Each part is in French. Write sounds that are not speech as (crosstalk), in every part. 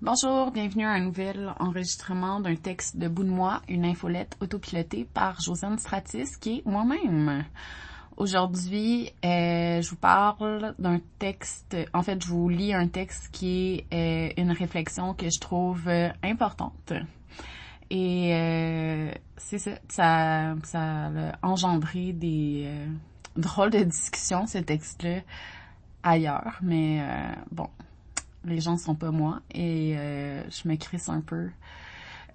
Bonjour, bienvenue à un nouvel enregistrement d'un texte de bout de moi, une infolette autopilotée par Josiane Stratis, qui est moi-même. Aujourd'hui, euh, je vous parle d'un texte, en fait, je vous lis un texte qui est euh, une réflexion que je trouve euh, importante. Et euh, c'est ça, ça, ça a engendré des drôles de discussions, ce texte-là, ailleurs. Mais bon, les gens sont pas moi et je me crisse un peu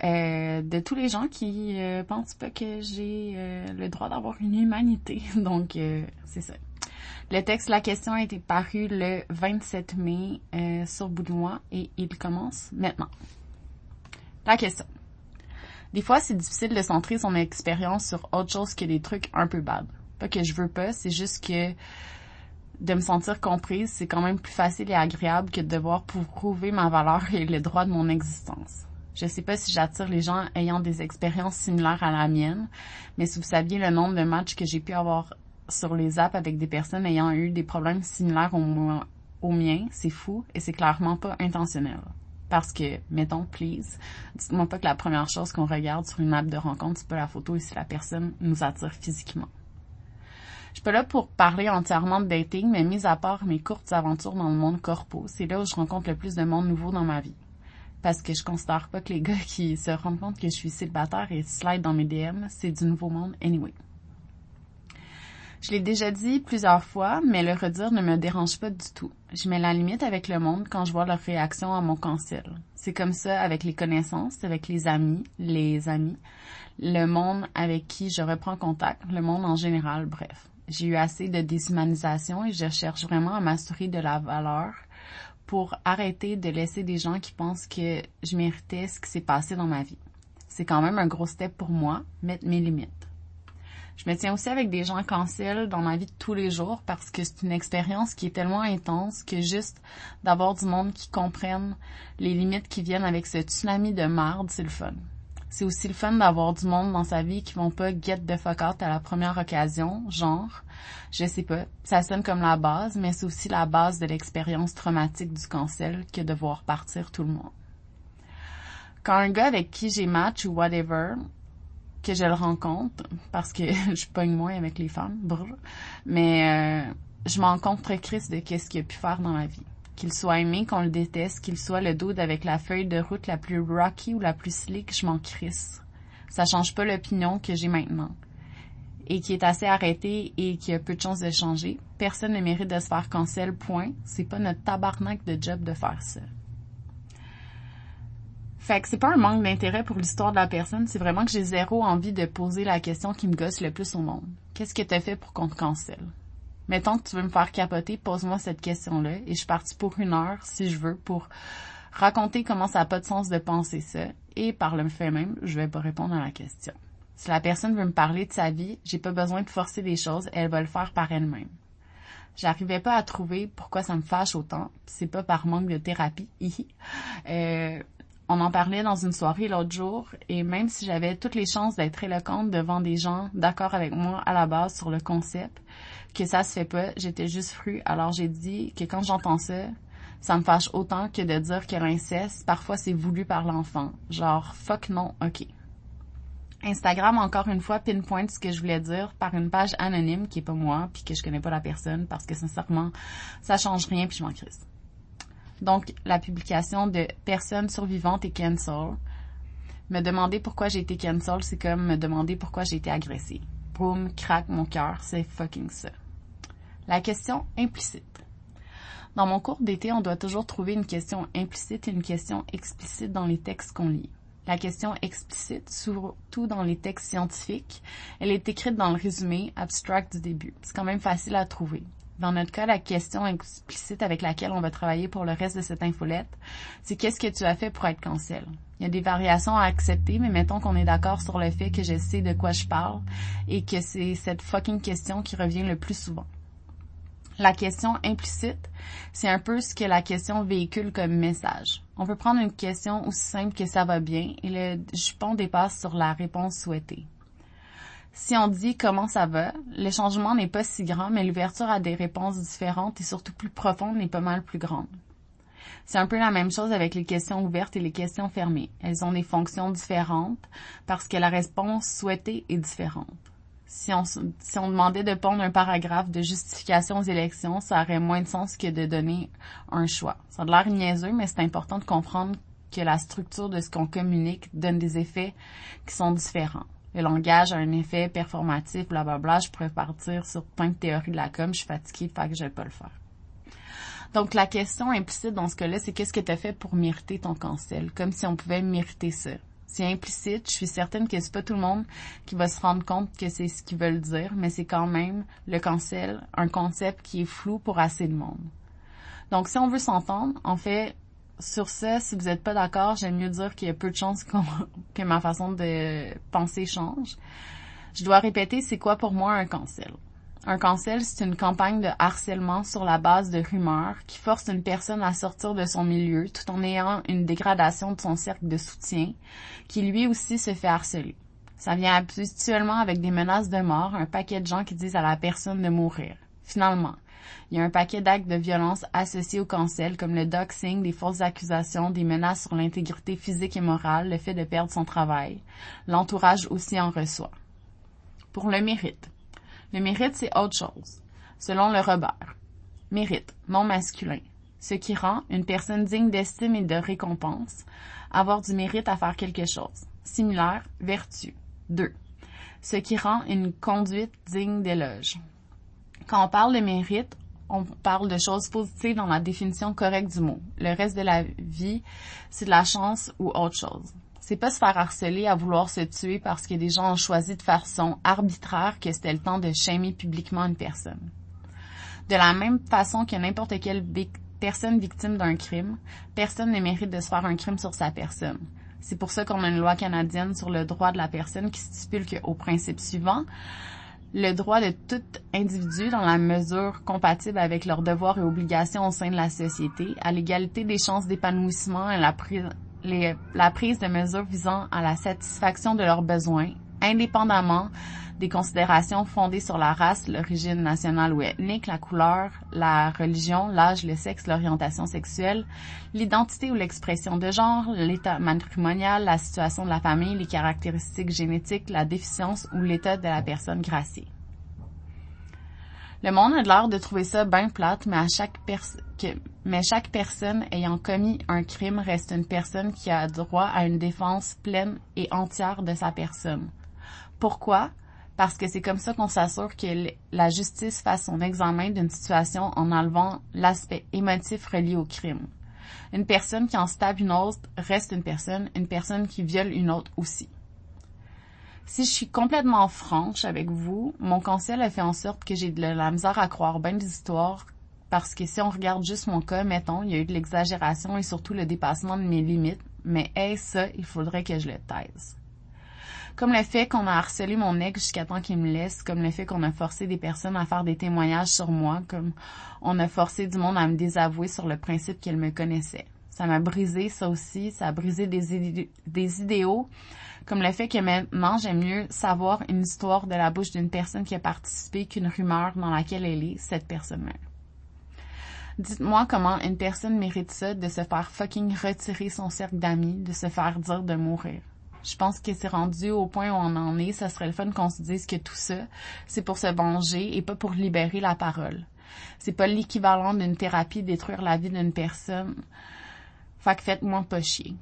de tous les gens qui pensent pas que j'ai le droit d'avoir une humanité. (laughs) Donc, c'est ça. Le texte, la question a été paru le 27 mai sur moi et il commence maintenant. La question. Des fois, c'est difficile de centrer son expérience sur autre chose que des trucs un peu bad. Pas que je veux pas, c'est juste que de me sentir comprise, c'est quand même plus facile et agréable que de devoir prouver ma valeur et le droit de mon existence. Je sais pas si j'attire les gens ayant des expériences similaires à la mienne, mais si vous saviez le nombre de matchs que j'ai pu avoir sur les apps avec des personnes ayant eu des problèmes similaires au, au mien, c'est fou et c'est clairement pas intentionnel. Parce que, mettons, please, dites-moi pas que la première chose qu'on regarde sur une map de rencontre, c'est pas la photo et si la personne nous attire physiquement. Je suis pas là pour parler entièrement de dating, mais mis à part mes courtes aventures dans le monde corpo, c'est là où je rencontre le plus de monde nouveau dans ma vie. Parce que je considère pas que les (laughs) gars qui se rendent compte que je suis célibataire et slide dans mes DM, c'est du nouveau monde anyway. Je l'ai déjà dit plusieurs fois, mais le redire ne me dérange pas du tout. Je mets la limite avec le monde quand je vois leur réaction à mon conseil. C'est comme ça avec les connaissances, avec les amis, les amis, le monde avec qui je reprends contact, le monde en général, bref. J'ai eu assez de déshumanisation et je cherche vraiment à m'assurer de la valeur pour arrêter de laisser des gens qui pensent que je méritais ce qui s'est passé dans ma vie. C'est quand même un gros step pour moi, mettre mes limites. Je me tiens aussi avec des gens cancel dans ma vie de tous les jours parce que c'est une expérience qui est tellement intense que juste d'avoir du monde qui comprenne les limites qui viennent avec ce tsunami de merde, c'est le fun. C'est aussi le fun d'avoir du monde dans sa vie qui vont pas get the fuck out à la première occasion, genre, je sais pas, ça sonne comme la base, mais c'est aussi la base de l'expérience traumatique du cancel que de voir partir tout le monde. Quand un gars avec qui j'ai match ou whatever que je le rencontre parce que (laughs) je pogne moins avec les femmes, brr. mais euh, je m'en compte très de qu'est-ce qu'il a pu faire dans ma vie. Qu'il soit aimé, qu'on le déteste, qu'il soit le dude avec la feuille de route la plus rocky ou la plus slick, je m'en crisse. Ça change pas l'opinion que j'ai maintenant. Et qui est assez arrêté et qui a peu de chances de changer. Personne ne mérite de se faire cancel, point. C'est pas notre tabarnak de job de faire ça. Fait que c'est pas un manque d'intérêt pour l'histoire de la personne, c'est vraiment que j'ai zéro envie de poser la question qui me gosse le plus au monde. Qu'est-ce que t'as fait pour qu'on te cancelle? Mettons que tu veux me faire capoter, pose-moi cette question-là et je suis pour une heure, si je veux, pour raconter comment ça n'a pas de sens de penser ça et par le fait même, je vais pas répondre à la question. Si la personne veut me parler de sa vie, j'ai pas besoin de forcer les choses, elle va le faire par elle-même. J'arrivais pas à trouver pourquoi ça me fâche autant. C'est pas par manque de thérapie. (laughs) euh, on en parlait dans une soirée l'autre jour et même si j'avais toutes les chances d'être éloquente devant des gens d'accord avec moi à la base sur le concept, que ça se fait pas, j'étais juste fru. Alors j'ai dit que quand j'entends ça, ça me fâche autant que de dire que l'inceste, parfois c'est voulu par l'enfant. Genre, fuck non, ok. Instagram, encore une fois, pinpoint ce que je voulais dire par une page anonyme qui est pas moi, puis que je connais pas la personne, parce que sincèrement, ça change rien, puis je m'en crisse. Donc, la publication de Personnes survivantes et cancel. Me demander pourquoi j'ai été cancel, c'est comme me demander pourquoi j'ai été agressée. Boum, craque mon cœur, c'est fucking ça. La question implicite. Dans mon cours d'été, on doit toujours trouver une question implicite et une question explicite dans les textes qu'on lit. La question explicite, surtout dans les textes scientifiques, elle est écrite dans le résumé abstract du début. C'est quand même facile à trouver. Dans notre cas, la question explicite avec laquelle on va travailler pour le reste de cette infolette, c'est qu'est-ce que tu as fait pour être cancel? Il y a des variations à accepter, mais mettons qu'on est d'accord sur le fait que je sais de quoi je parle et que c'est cette fucking question qui revient le plus souvent. La question implicite, c'est un peu ce que la question véhicule comme message. On peut prendre une question aussi simple que ça va bien et le jupon dépasse sur la réponse souhaitée. Si on dit comment ça va, le changement n'est pas si grand, mais l'ouverture à des réponses différentes et surtout plus profondes est pas mal plus grande. C'est un peu la même chose avec les questions ouvertes et les questions fermées. Elles ont des fonctions différentes parce que la réponse souhaitée est différente. Si on, si on demandait de pondre un paragraphe de justification aux élections, ça aurait moins de sens que de donner un choix. Ça a l'air niaiseux, mais c'est important de comprendre que la structure de ce qu'on communique donne des effets qui sont différents. Le langage a un effet performatif, blablabla. Je pourrais partir sur plein de théories de la com. Je suis fatiguée, fait que je vais pas le faire. Donc, la question implicite dans ce cas-là, c'est qu'est-ce que tu as fait pour mériter ton cancel? Comme si on pouvait mériter ça. C'est implicite, je suis certaine que c'est pas tout le monde qui va se rendre compte que c'est ce qu'ils veulent dire, mais c'est quand même le cancel, un concept qui est flou pour assez de monde. Donc, si on veut s'entendre, en fait, sur ça, si vous n'êtes pas d'accord, j'aime mieux dire qu'il y a peu de chances (laughs) que ma façon de penser change. Je dois répéter, c'est quoi pour moi un cancel? Un cancel, c'est une campagne de harcèlement sur la base de rumeurs qui force une personne à sortir de son milieu tout en ayant une dégradation de son cercle de soutien qui lui aussi se fait harceler. Ça vient habituellement avec des menaces de mort, un paquet de gens qui disent à la personne de mourir. Finalement, il y a un paquet d'actes de violence associés au cancel, comme le doxing, des fausses accusations, des menaces sur l'intégrité physique et morale, le fait de perdre son travail. L'entourage aussi en reçoit. Pour le mérite. Le mérite, c'est autre chose. Selon le Robert. Mérite, non masculin. Ce qui rend une personne digne d'estime et de récompense. Avoir du mérite à faire quelque chose. Similaire, vertu. 2. Ce qui rend une conduite digne d'éloge. Quand on parle de mérite, on parle de choses positives dans la définition correcte du mot. Le reste de la vie, c'est de la chance ou autre chose. C'est pas se faire harceler à vouloir se tuer parce que des gens ont choisi de façon arbitraire que c'était le temps de shamer publiquement une personne. De la même façon que n'importe quelle personne victime d'un crime, personne ne mérite de se faire un crime sur sa personne. C'est pour ça qu'on a une loi canadienne sur le droit de la personne qui stipule qu'au principe suivant, le droit de tout individu dans la mesure compatible avec leurs devoirs et obligations au sein de la société, à l'égalité des chances d'épanouissement et la, la prise de mesures visant à la satisfaction de leurs besoins, indépendamment des considérations fondées sur la race, l'origine nationale ou ethnique, la couleur, la religion, l'âge, le sexe, l'orientation sexuelle, l'identité ou l'expression de genre, l'état matrimonial, la situation de la famille, les caractéristiques génétiques, la déficience ou l'état de la personne graciée. Le monde a l'air de trouver ça bien plate, mais à chaque mais chaque personne ayant commis un crime reste une personne qui a droit à une défense pleine et entière de sa personne. Pourquoi? Parce que c'est comme ça qu'on s'assure que la justice fasse son examen d'une situation en enlevant l'aspect émotif relié au crime. Une personne qui en stab une autre reste une personne, une personne qui viole une autre aussi. Si je suis complètement franche avec vous, mon conseil a fait en sorte que j'ai de la misère à croire bien des histoires parce que si on regarde juste mon cas, mettons, il y a eu de l'exagération et surtout le dépassement de mes limites, mais hey, ça, il faudrait que je le taise. Comme le fait qu'on a harcelé mon ex jusqu'à temps qu'il me laisse, comme le fait qu'on a forcé des personnes à faire des témoignages sur moi, comme on a forcé du monde à me désavouer sur le principe qu'elle me connaissait. Ça m'a brisé, ça aussi, ça a brisé des, des idéaux, comme le fait que maintenant j'aime mieux savoir une histoire de la bouche d'une personne qui a participé qu'une rumeur dans laquelle elle est, cette personne-là. Dites-moi comment une personne mérite ça de se faire fucking retirer son cercle d'amis, de se faire dire de mourir. Je pense que c'est rendu au point où on en est. Ça serait le fun qu'on se dise que tout ça, c'est pour se venger et pas pour libérer la parole. C'est pas l'équivalent d'une thérapie détruire la vie d'une personne. Fait que faites-moi pas chier.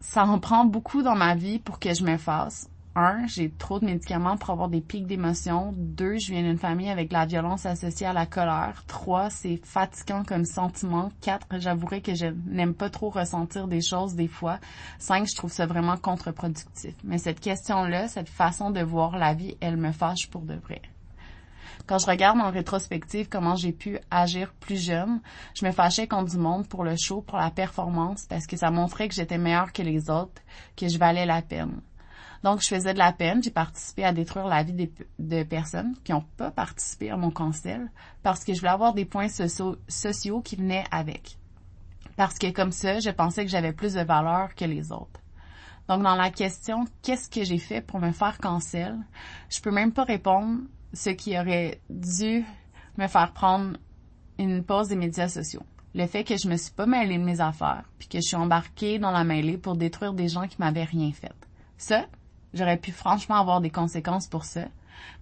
Ça en prend beaucoup dans ma vie pour que je me fasse un, j'ai trop de médicaments pour avoir des pics d'émotions. Deux, je viens d'une famille avec la violence associée à la colère. Trois, c'est fatigant comme sentiment. Quatre, j'avouerai que je n'aime pas trop ressentir des choses des fois. Cinq, je trouve ça vraiment contre-productif. Mais cette question-là, cette façon de voir la vie, elle me fâche pour de vrai. Quand je regarde en rétrospective comment j'ai pu agir plus jeune, je me fâchais contre du monde pour le show, pour la performance, parce que ça montrait que j'étais meilleure que les autres, que je valais la peine. Donc, je faisais de la peine. J'ai participé à détruire la vie de personnes qui n'ont pas participé à mon conseil parce que je voulais avoir des points sociaux, sociaux qui venaient avec. Parce que comme ça, je pensais que j'avais plus de valeur que les autres. Donc, dans la question, qu'est-ce que j'ai fait pour me faire cancel? Je peux même pas répondre ce qui aurait dû me faire prendre une pause des médias sociaux. Le fait que je me suis pas mêlée de mes affaires, puis que je suis embarquée dans la mêlée pour détruire des gens qui m'avaient rien fait. Ça, j'aurais pu franchement avoir des conséquences pour ça,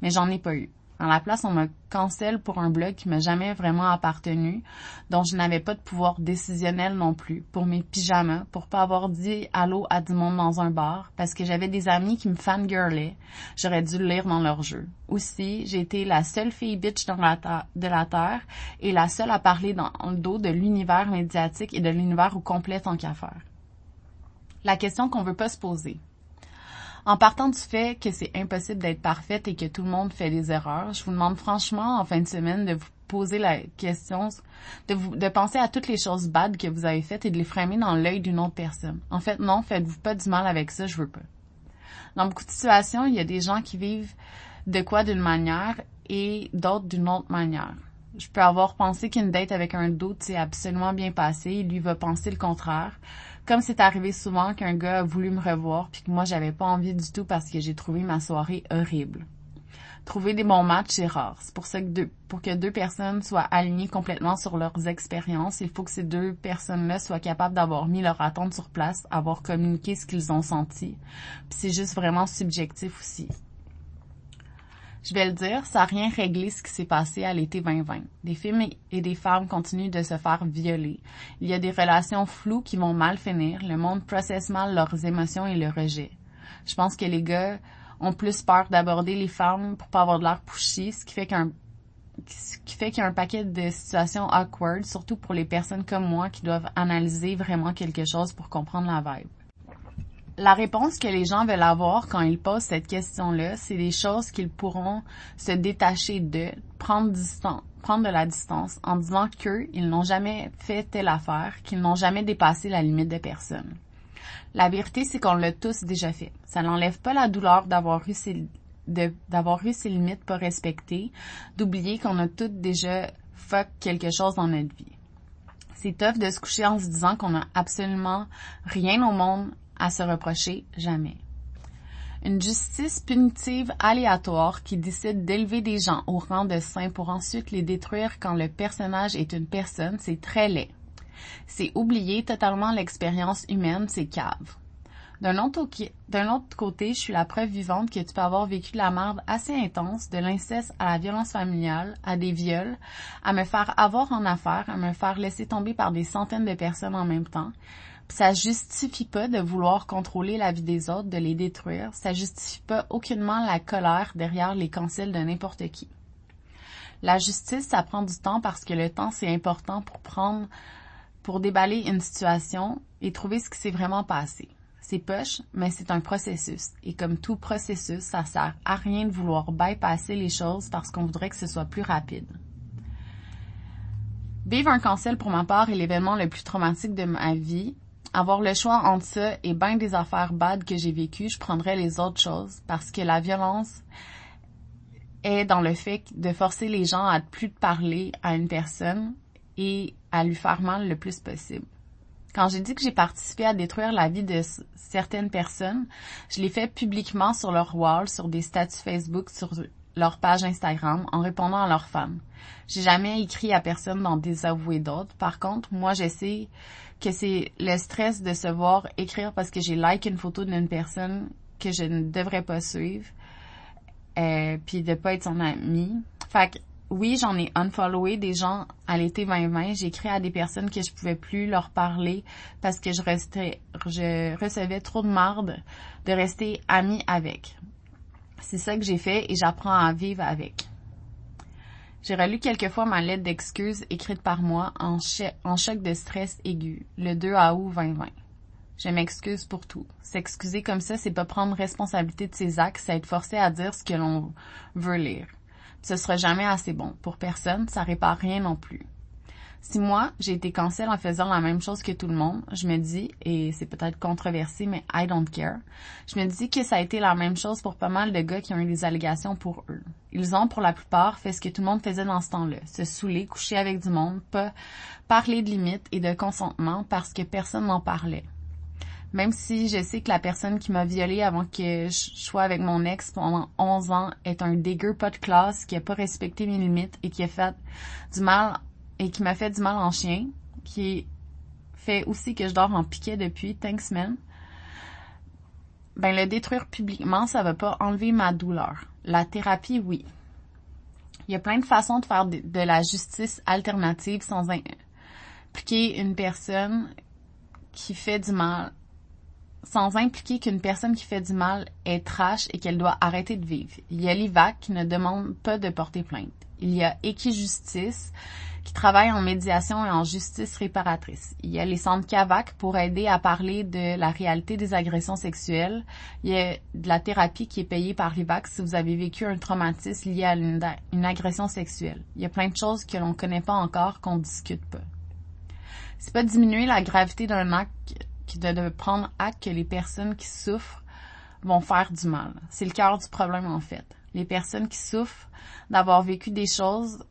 mais j'en ai pas eu. À la place, on me cancelle pour un blog qui m'a jamais vraiment appartenu, dont je n'avais pas de pouvoir décisionnel non plus, pour mes pyjamas, pour pas avoir dit allô à du monde dans un bar, parce que j'avais des amis qui me fangirlaient. J'aurais dû le lire dans leur jeu. Aussi, j'ai été la seule fille bitch de la Terre et la seule à parler dans le dos de l'univers médiatique et de l'univers au complet tant qu'à faire. La question qu'on veut pas se poser. En partant du fait que c'est impossible d'être parfaite et que tout le monde fait des erreurs, je vous demande franchement en fin de semaine de vous poser la question, de vous, de penser à toutes les choses bad que vous avez faites et de les framer dans l'œil d'une autre personne. En fait, non, faites-vous pas du mal avec ça, je veux pas. Dans beaucoup de situations, il y a des gens qui vivent de quoi d'une manière et d'autres d'une autre manière. Je peux avoir pensé qu'une date avec un doute s'est absolument bien passée et lui va penser le contraire. Comme c'est arrivé souvent qu'un gars a voulu me revoir puis que moi j'avais pas envie du tout parce que j'ai trouvé ma soirée horrible. Trouver des bons matchs, c'est rare. C'est pour ça que deux, pour que deux personnes soient alignées complètement sur leurs expériences, il faut que ces deux personnes-là soient capables d'avoir mis leur attente sur place, avoir communiqué ce qu'ils ont senti. Puis c'est juste vraiment subjectif aussi. Je vais le dire, ça n'a rien réglé ce qui s'est passé à l'été 2020. Des filles et des femmes continuent de se faire violer. Il y a des relations floues qui vont mal finir. Le monde processe mal leurs émotions et le rejet. Je pense que les gars ont plus peur d'aborder les femmes pour pas avoir de l'air pushy, ce qui fait qu'un ce qui fait qu'il y a un paquet de situations awkward, surtout pour les personnes comme moi qui doivent analyser vraiment quelque chose pour comprendre la vibe la réponse que les gens veulent avoir quand ils posent cette question-là, c'est des choses qu'ils pourront se détacher de, prendre de la distance en disant qu'eux, ils n'ont jamais fait telle affaire, qu'ils n'ont jamais dépassé la limite de personne. La vérité, c'est qu'on l'a tous déjà fait. Ça n'enlève pas la douleur d'avoir eu ces, d'avoir eu ces limites pas respectées, d'oublier qu'on a toutes déjà fuck quelque chose dans notre vie. C'est tough de se coucher en se disant qu'on n'a absolument rien au monde à se reprocher jamais. Une justice punitive aléatoire qui décide d'élever des gens au rang de saints pour ensuite les détruire quand le personnage est une personne, c'est très laid. C'est oublier totalement l'expérience humaine, c'est cave. D'un autre, côté, je suis la preuve vivante que tu peux avoir vécu la merde assez intense, de l'inceste à la violence familiale, à des viols, à me faire avoir en affaires, à me faire laisser tomber par des centaines de personnes en même temps, ça justifie pas de vouloir contrôler la vie des autres, de les détruire. Ça justifie pas aucunement la colère derrière les cancels de n'importe qui. La justice, ça prend du temps parce que le temps, c'est important pour prendre, pour déballer une situation et trouver ce qui s'est vraiment passé. C'est poche, mais c'est un processus. Et comme tout processus, ça sert à rien de vouloir bypasser les choses parce qu'on voudrait que ce soit plus rapide. Vivre un cancel pour ma part est l'événement le plus traumatique de ma vie avoir le choix entre ça et bien des affaires bad que j'ai vécues, je prendrais les autres choses parce que la violence est dans le fait de forcer les gens à plus parler à une personne et à lui faire mal le plus possible. Quand j'ai dit que j'ai participé à détruire la vie de certaines personnes, je l'ai fait publiquement sur leur wall, sur des statuts Facebook, sur leur page Instagram, en répondant à leurs fans. J'ai jamais écrit à personne d'en désavouer d'autres. Par contre, moi, j'essaie que c'est le stress de se voir écrire parce que j'ai like une photo d'une personne que je ne devrais pas suivre, euh, puis de pas être son ami. Fait que oui, j'en ai unfollowé des gens à l'été 2020. J'ai écrit à des personnes que je pouvais plus leur parler parce que je restais, je recevais trop de marde de rester amie avec. C'est ça que j'ai fait et j'apprends à vivre avec. J'ai relu quelques fois ma lettre d'excuse écrite par moi en, en, choc de stress aigu, le 2 août 2020. Je m'excuse pour tout. S'excuser comme ça, c'est pas prendre responsabilité de ses actes, c'est être forcé à dire ce que l'on veut lire. Ce sera jamais assez bon. Pour personne, ça répare rien non plus. Si moi, j'ai été cancel en faisant la même chose que tout le monde, je me dis, et c'est peut-être controversé, mais I don't care, je me dis que ça a été la même chose pour pas mal de gars qui ont eu des allégations pour eux. Ils ont, pour la plupart, fait ce que tout le monde faisait dans ce temps-là. Se saouler, coucher avec du monde, pas parler de limites et de consentement parce que personne n'en parlait. Même si je sais que la personne qui m'a violée avant que je sois avec mon ex pendant 11 ans est un dégueu pas de classe qui a pas respecté mes limites et qui a fait du mal et qui m'a fait du mal en chien, qui fait aussi que je dors en piquet depuis cinq semaines, ben le détruire publiquement, ça va pas enlever ma douleur. La thérapie, oui. Il y a plein de façons de faire de, la justice alternative sans impliquer une personne qui fait du mal, sans impliquer qu'une personne qui fait du mal est trash et qu'elle doit arrêter de vivre. Il y a l'IVAC qui ne demande pas de porter plainte. Il y a Equijustice qui travaille en médiation et en justice réparatrice. Il y a les centres CAVAC pour aider à parler de la réalité des agressions sexuelles. Il y a de la thérapie qui est payée par l'IVAC si vous avez vécu un traumatisme lié à une, agression sexuelle. Il y a plein de choses que l'on ne connaît pas encore, qu'on discute pas. C'est pas diminuer la gravité d'un acte qui de, de prendre acte que les personnes qui souffrent vont faire du mal. C'est le cœur du problème en fait. Les personnes qui souffrent d'avoir vécu des choses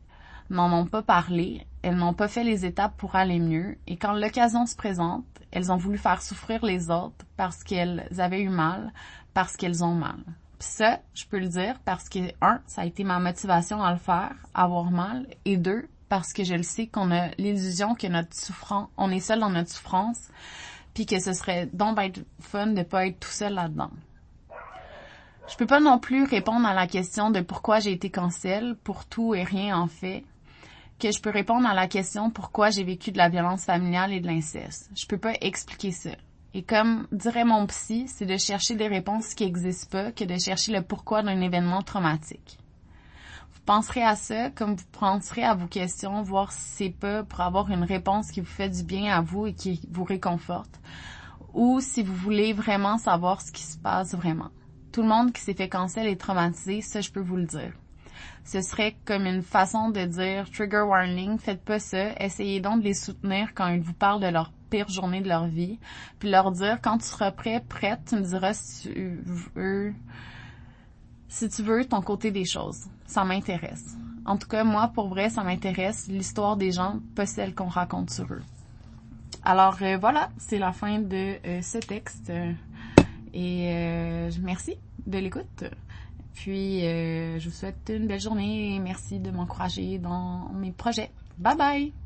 n'en ont pas parlé, elles n'ont pas fait les étapes pour aller mieux, et quand l'occasion se présente, elles ont voulu faire souffrir les autres parce qu'elles avaient eu mal, parce qu'elles ont mal. Puis ça, je peux le dire parce que, un, ça a été ma motivation à le faire, avoir mal, et deux, parce que je le sais qu'on a l'illusion que notre souffrance, on est seul dans notre souffrance, puis que ce serait donc être fun de pas être tout seul là-dedans. Je peux pas non plus répondre à la question de pourquoi j'ai été cancel pour tout et rien en fait, que je peux répondre à la question pourquoi j'ai vécu de la violence familiale et de l'inceste. Je peux pas expliquer ça. Et comme dirait mon psy, c'est de chercher des réponses qui n'existent pas que de chercher le pourquoi d'un événement traumatique. Vous penserez à ça comme vous penserez à vos questions, voir si c'est pas pour avoir une réponse qui vous fait du bien à vous et qui vous réconforte, ou si vous voulez vraiment savoir ce qui se passe vraiment. Tout le monde qui s'est fait cancel est traumatisé, ça je peux vous le dire ce serait comme une façon de dire trigger warning, faites pas ça, essayez donc de les soutenir quand ils vous parlent de leur pire journée de leur vie, puis leur dire quand tu seras prêt, prête, tu me diras si tu veux si tu veux ton côté des choses. Ça m'intéresse. En tout cas, moi, pour vrai, ça m'intéresse l'histoire des gens, pas celle qu'on raconte sur eux. Alors euh, voilà, c'est la fin de euh, ce texte. et euh, merci de l'écoute. Puis, euh, je vous souhaite une belle journée et merci de m'encourager dans mes projets. Bye bye!